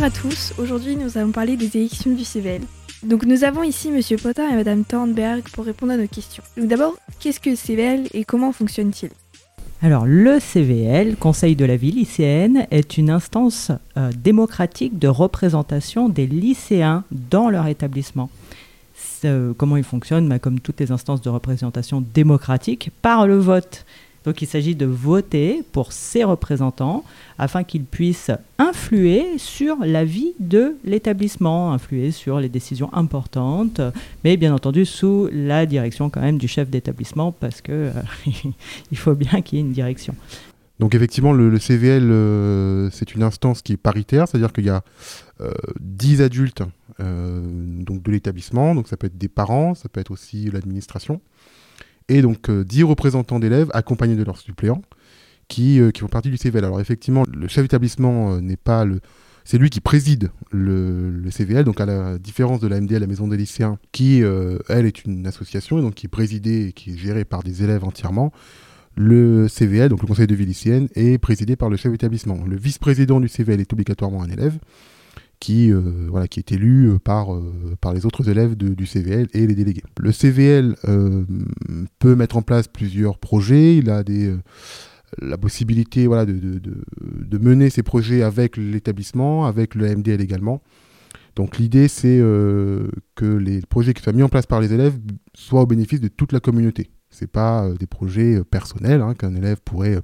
Bonsoir à tous. Aujourd'hui, nous allons parler des élections du CVL. Donc, nous avons ici Monsieur Potin et Madame Thornberg pour répondre à nos questions. Donc, d'abord, qu'est-ce que le CVL et comment fonctionne-t-il? Alors, le CVL, Conseil de la vie lycéenne, est une instance euh, démocratique de représentation des lycéens dans leur établissement. Comment il fonctionne? Bah, Comme toutes les instances de représentation démocratique, par le vote. Donc il s'agit de voter pour ses représentants afin qu'ils puissent influer sur la vie de l'établissement, influer sur les décisions importantes, mais bien entendu sous la direction quand même du chef d'établissement parce que euh, il faut bien qu'il y ait une direction. Donc effectivement, le, CVL, euh, c'est une instance qui est paritaire, c'est-à-dire qu'il y a 10 euh, adultes donc de l'établissement, donc ça peut être des parents, ça peut être aussi l'administration et donc 10 euh, représentants d'élèves accompagnés de leurs suppléants qui, euh, qui font partie du CVL. Alors effectivement, le chef d'établissement euh, n'est pas le... C'est lui qui préside le, CVL, donc à la différence de la MDL, la Maison des lycéens, qui, elle, est une association, et donc qui est présidée et qui est gérée par des élèves entièrement. Le CVL, donc le Conseil de vie lycéenne, est présidé par le chef d'établissement. Le vice-président du CVL est obligatoirement un élève qui, euh, voilà, qui est élu euh, par, euh, par les autres élèves du CVL et les délégués. Le CVL peut mettre en place plusieurs projets, il a des, la possibilité voilà, de, de, de, mener ces projets avec l'établissement, avec le MDL également. Donc l'idée, c'est que les projets qui soient mis en place par les élèves soient au bénéfice de toute la communauté. Ce pas des projets personnels hein, qu'un élève pourrait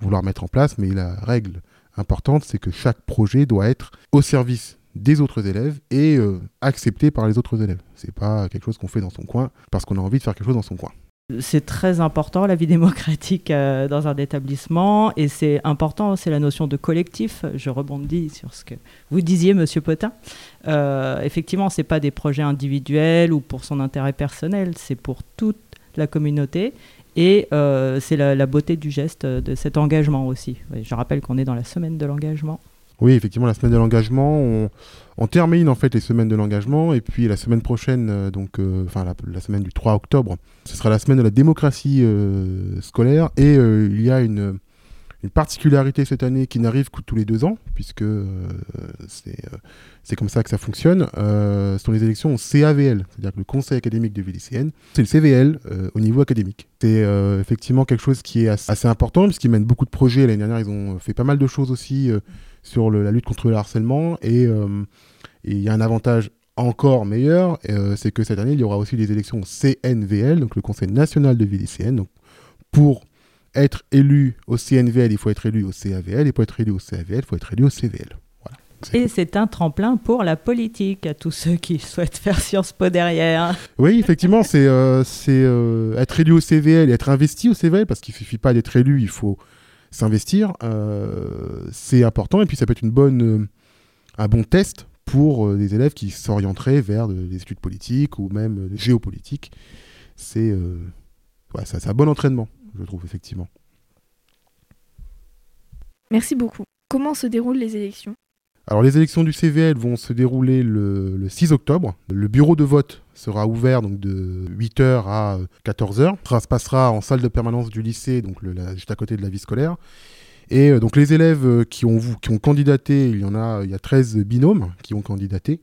vouloir mettre en place, mais la règle importante, c'est que chaque projet doit être au service des autres élèves et euh, accepté par les autres élèves. C'est pas quelque chose qu'on fait dans son coin parce qu'on a envie de faire quelque chose dans son coin. C'est très important la vie démocratique euh, dans un établissement et c'est important, c'est la notion de collectif. Je rebondis sur ce que vous disiez, Monsieur Potin. Euh, effectivement, c'est pas des projets individuels ou pour son intérêt personnel, c'est pour toute la communauté et euh, c'est la, la, beauté du geste de cet engagement aussi. Je rappelle qu'on est dans la semaine de l'engagement oui, effectivement, la semaine de l'engagement, on, termine en fait les semaines de l'engagement et puis la semaine prochaine, euh, donc, euh, enfin la, semaine du 3 octobre, ce sera la semaine de la démocratie euh, scolaire et il y a une, particularité cette année qui n'arrive que tous les deux ans, puisque c'est comme ça que ça fonctionne. ce sont les élections au CAVL, c'est-à-dire le Conseil académique de vie c'est le CVL au niveau académique. C'est effectivement quelque chose qui est assez, important, puisqu'ils mènent beaucoup de projets. L'année dernière, ils ont fait pas mal de choses aussi sur la lutte contre le harcèlement. Euh, et il y a un avantage encore meilleur, euh, c'est que cette année, il y aura aussi des élections CNVL, donc le Conseil national de vie lycéenne. Donc, pour être élu au CNVL, il faut être élu au CAVL, et pour être élu au CAVL, il faut être élu au CVL. Et c'est un tremplin pour la politique, à tous ceux qui souhaitent faire Sciences Po derrière. Oui, effectivement, c'est euh, être élu au CVL et être investi au CVL, parce qu'il ne suffit pas d'être élu, il faut s'investir, euh, c'est important. Et puis ça peut être euh, un bon test pour euh, des élèves qui s'orienteraient vers des études politiques ou même géopolitiques. C'est un bon entraînement, je trouve, effectivement. Merci beaucoup. Comment se déroulent les élections? Alors les élections du CVL vont se dérouler le, 6 octobre. Le bureau de vote sera ouvert donc de 8h à 14h. Ça se passera en salle de permanence du lycée, donc juste à côté de la vie scolaire. Et euh, donc les élèves euh, qui ont, qui ont candidaté, il y en a, il y a 13 binômes qui ont candidaté.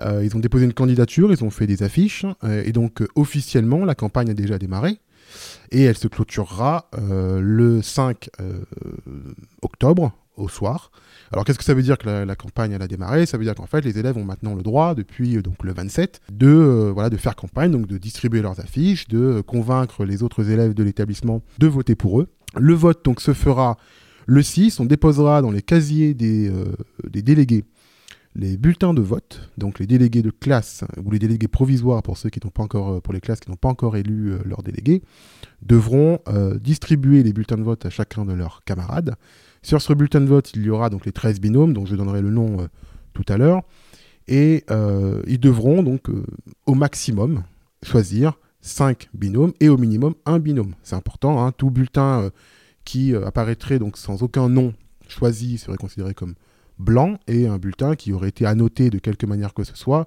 Euh, ils ont déposé une candidature, ils ont fait des affiches, et donc officiellement la campagne a déjà démarré et elle se clôturera le 5 octobre au soir. Alors qu'est-ce que ça veut dire que la, campagne a démarré? Ça veut dire qu'en fait les élèves ont maintenant le droit depuis euh, le 27 de euh, voilà de faire campagne, donc de distribuer leurs affiches, de euh, convaincre les autres élèves de l'établissement de voter pour eux. Le vote donc se fera le 6, on déposera dans les casiers des, délégués les bulletins de vote, donc les délégués de classe ou les délégués provisoires pour ceux qui n'ont pas encore pour les classes qui n'ont pas encore élu leurs délégués devront distribuer les bulletins de vote à chacun de leurs camarades sur ce bulletin de vote, il y aura donc les 13 binômes, dont je donnerai le nom euh, tout à l'heure. Et euh, ils devront donc euh, au maximum choisir 5 binômes et au minimum un binôme. C'est important, hein. tout bulletin qui apparaîtrait donc sans aucun nom choisi serait considéré comme blanc et un bulletin qui aurait été annoté de quelque manière que ce soit,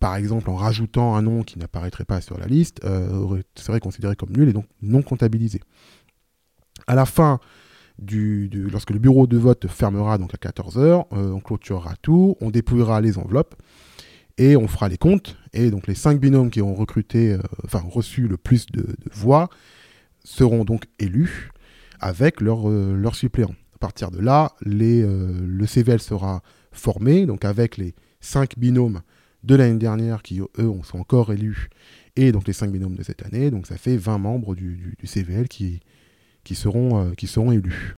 par exemple en rajoutant un nom qui n'apparaîtrait pas sur la liste, serait considéré comme nul et donc non comptabilisé. À la fin du, lorsque le bureau de vote fermera donc à 14h, euh, on clôturera tout, on dépouillera les enveloppes et on fera les comptes. Et donc les cinq binômes qui ont recruté, euh, enfin reçu le plus de, voix seront donc élus avec leurs leur suppléants. À partir de là, le CVL sera formé, donc avec les cinq binômes de l'année dernière qui, eux, sont encore élus, et donc les cinq binômes de cette année. Donc ça fait 20 membres du, CVL qui, qui, seront, euh, qui seront élus.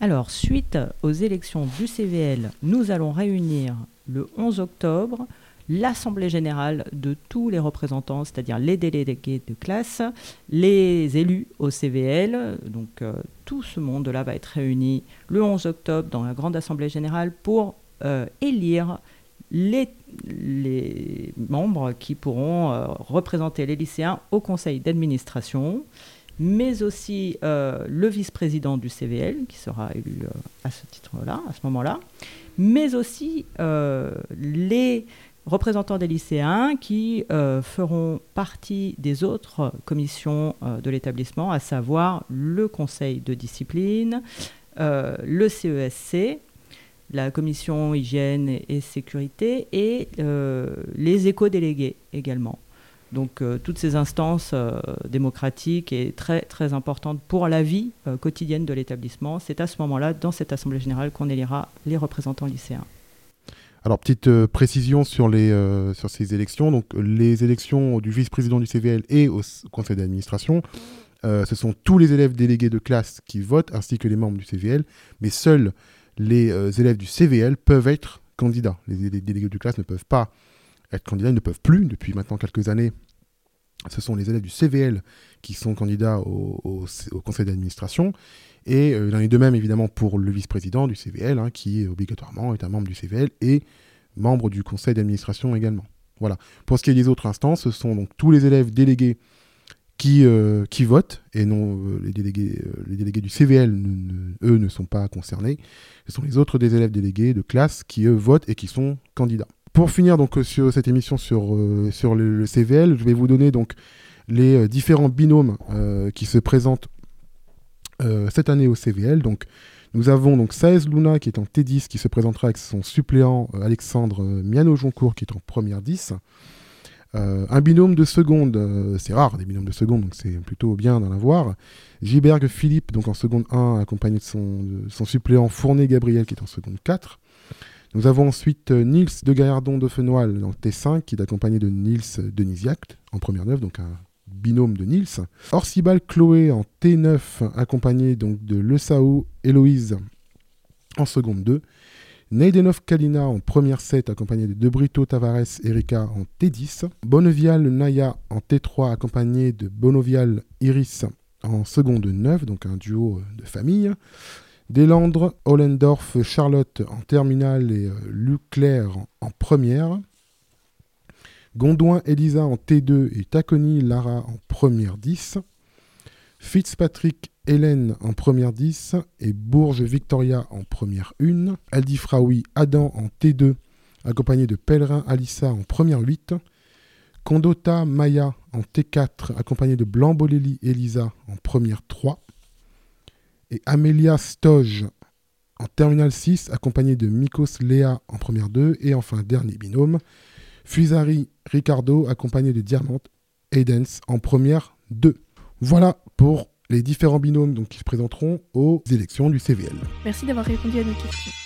Alors, suite aux élections du CVL, nous allons réunir le 11 octobre l'Assemblée générale de tous les représentants, c'est-à-dire les délégués de classe, les élus au CVL. Donc euh, tout ce monde-là va être réuni le 11 octobre dans la grande Assemblée générale pour euh, élire les, membres qui pourront représenter les lycéens au conseil d'administration, mais aussi euh, le vice-président du CVL, qui sera élu euh, à ce titre-là, à ce moment-là, mais aussi les représentants des lycéens qui feront partie des autres commissions de l'établissement, à savoir le conseil de discipline, le CESC, la commission hygiène et sécurité et euh, les éco-délégués également. Donc euh, toutes ces instances euh, démocratiques et très très importantes pour la vie quotidienne de l'établissement, c'est à ce moment-là, dans cette assemblée générale, qu'on élira les représentants lycéens. Alors petite précision sur, les, sur ces élections. Donc les élections du vice-président du CVL et au conseil d'administration, ce sont tous les élèves délégués de classe qui votent, ainsi que les membres du CVL, mais seuls les euh, élèves du CVL peuvent être candidats. Les, délégués du classe ne peuvent pas être candidats, ils ne peuvent plus depuis maintenant quelques années. Ce sont les élèves du CVL qui sont candidats au, conseil d'administration. Et euh, il en est de même évidemment pour le vice-président du CVL, hein, qui obligatoirement est un membre du CVL et membre du conseil d'administration également. Voilà. Pour ce qui est des autres instances, ce sont donc tous les élèves délégués qui, euh, votent, et non euh, les, délégués, les délégués du CVL, eux, ne sont pas concernés. Ce sont les autres des élèves délégués de classe qui, eux, votent et qui sont candidats. Pour finir donc sur cette émission sur, sur le, CVL, je vais vous donner donc les différents binômes qui se présentent cette année au CVL. Donc, nous avons donc Saez Luna qui est en T10 qui se présentera avec son suppléant Alexandre Miano-Joncourt qui est en première 10. Euh, un binôme de seconde, euh, c'est rare des binômes de seconde, donc c'est plutôt bien d'en avoir. Giberg Philippe, donc en seconde 1, accompagné de son, suppléant Fournet Gabriel, qui est en seconde 4. Nous avons ensuite euh, Nils de Gaillardon de Fenoil dans T5, qui est accompagné de Nils Denisiac en première 9, donc un binôme de Nils. Orsibal Chloé en T9, accompagné donc de Le Sao Héloïse en seconde 2. Neidenov Kalina en première 7 accompagné de Debrito Tavares Erika en T10. Bonovial Naya en T3 accompagné de Bonovial Iris en seconde 9, donc un duo euh, de famille. Deslandres, Ollendorf, Charlotte en terminale et euh, Luclair en première. Gondouin, Elisa en T2 et Taconi, Lara en première 10. Fitzpatrick, Hélène en première 10 et Bourges Victoria en première 1. Aldi Fraoui Adam en T2 accompagné de Pèlerin Alissa en première 8. Condota Maya en T4 accompagné de Blanc-Bolelli Elisa en première 3. Et Amelia Stoge en terminale 6 accompagné de Mikos Léa en première 2. Et enfin dernier binôme, Fusari Ricardo accompagné de Diamant Edens en première 2. Voilà pour les différents binômes donc, qui se présenteront aux élections du CVL. Merci d'avoir répondu à nos questions.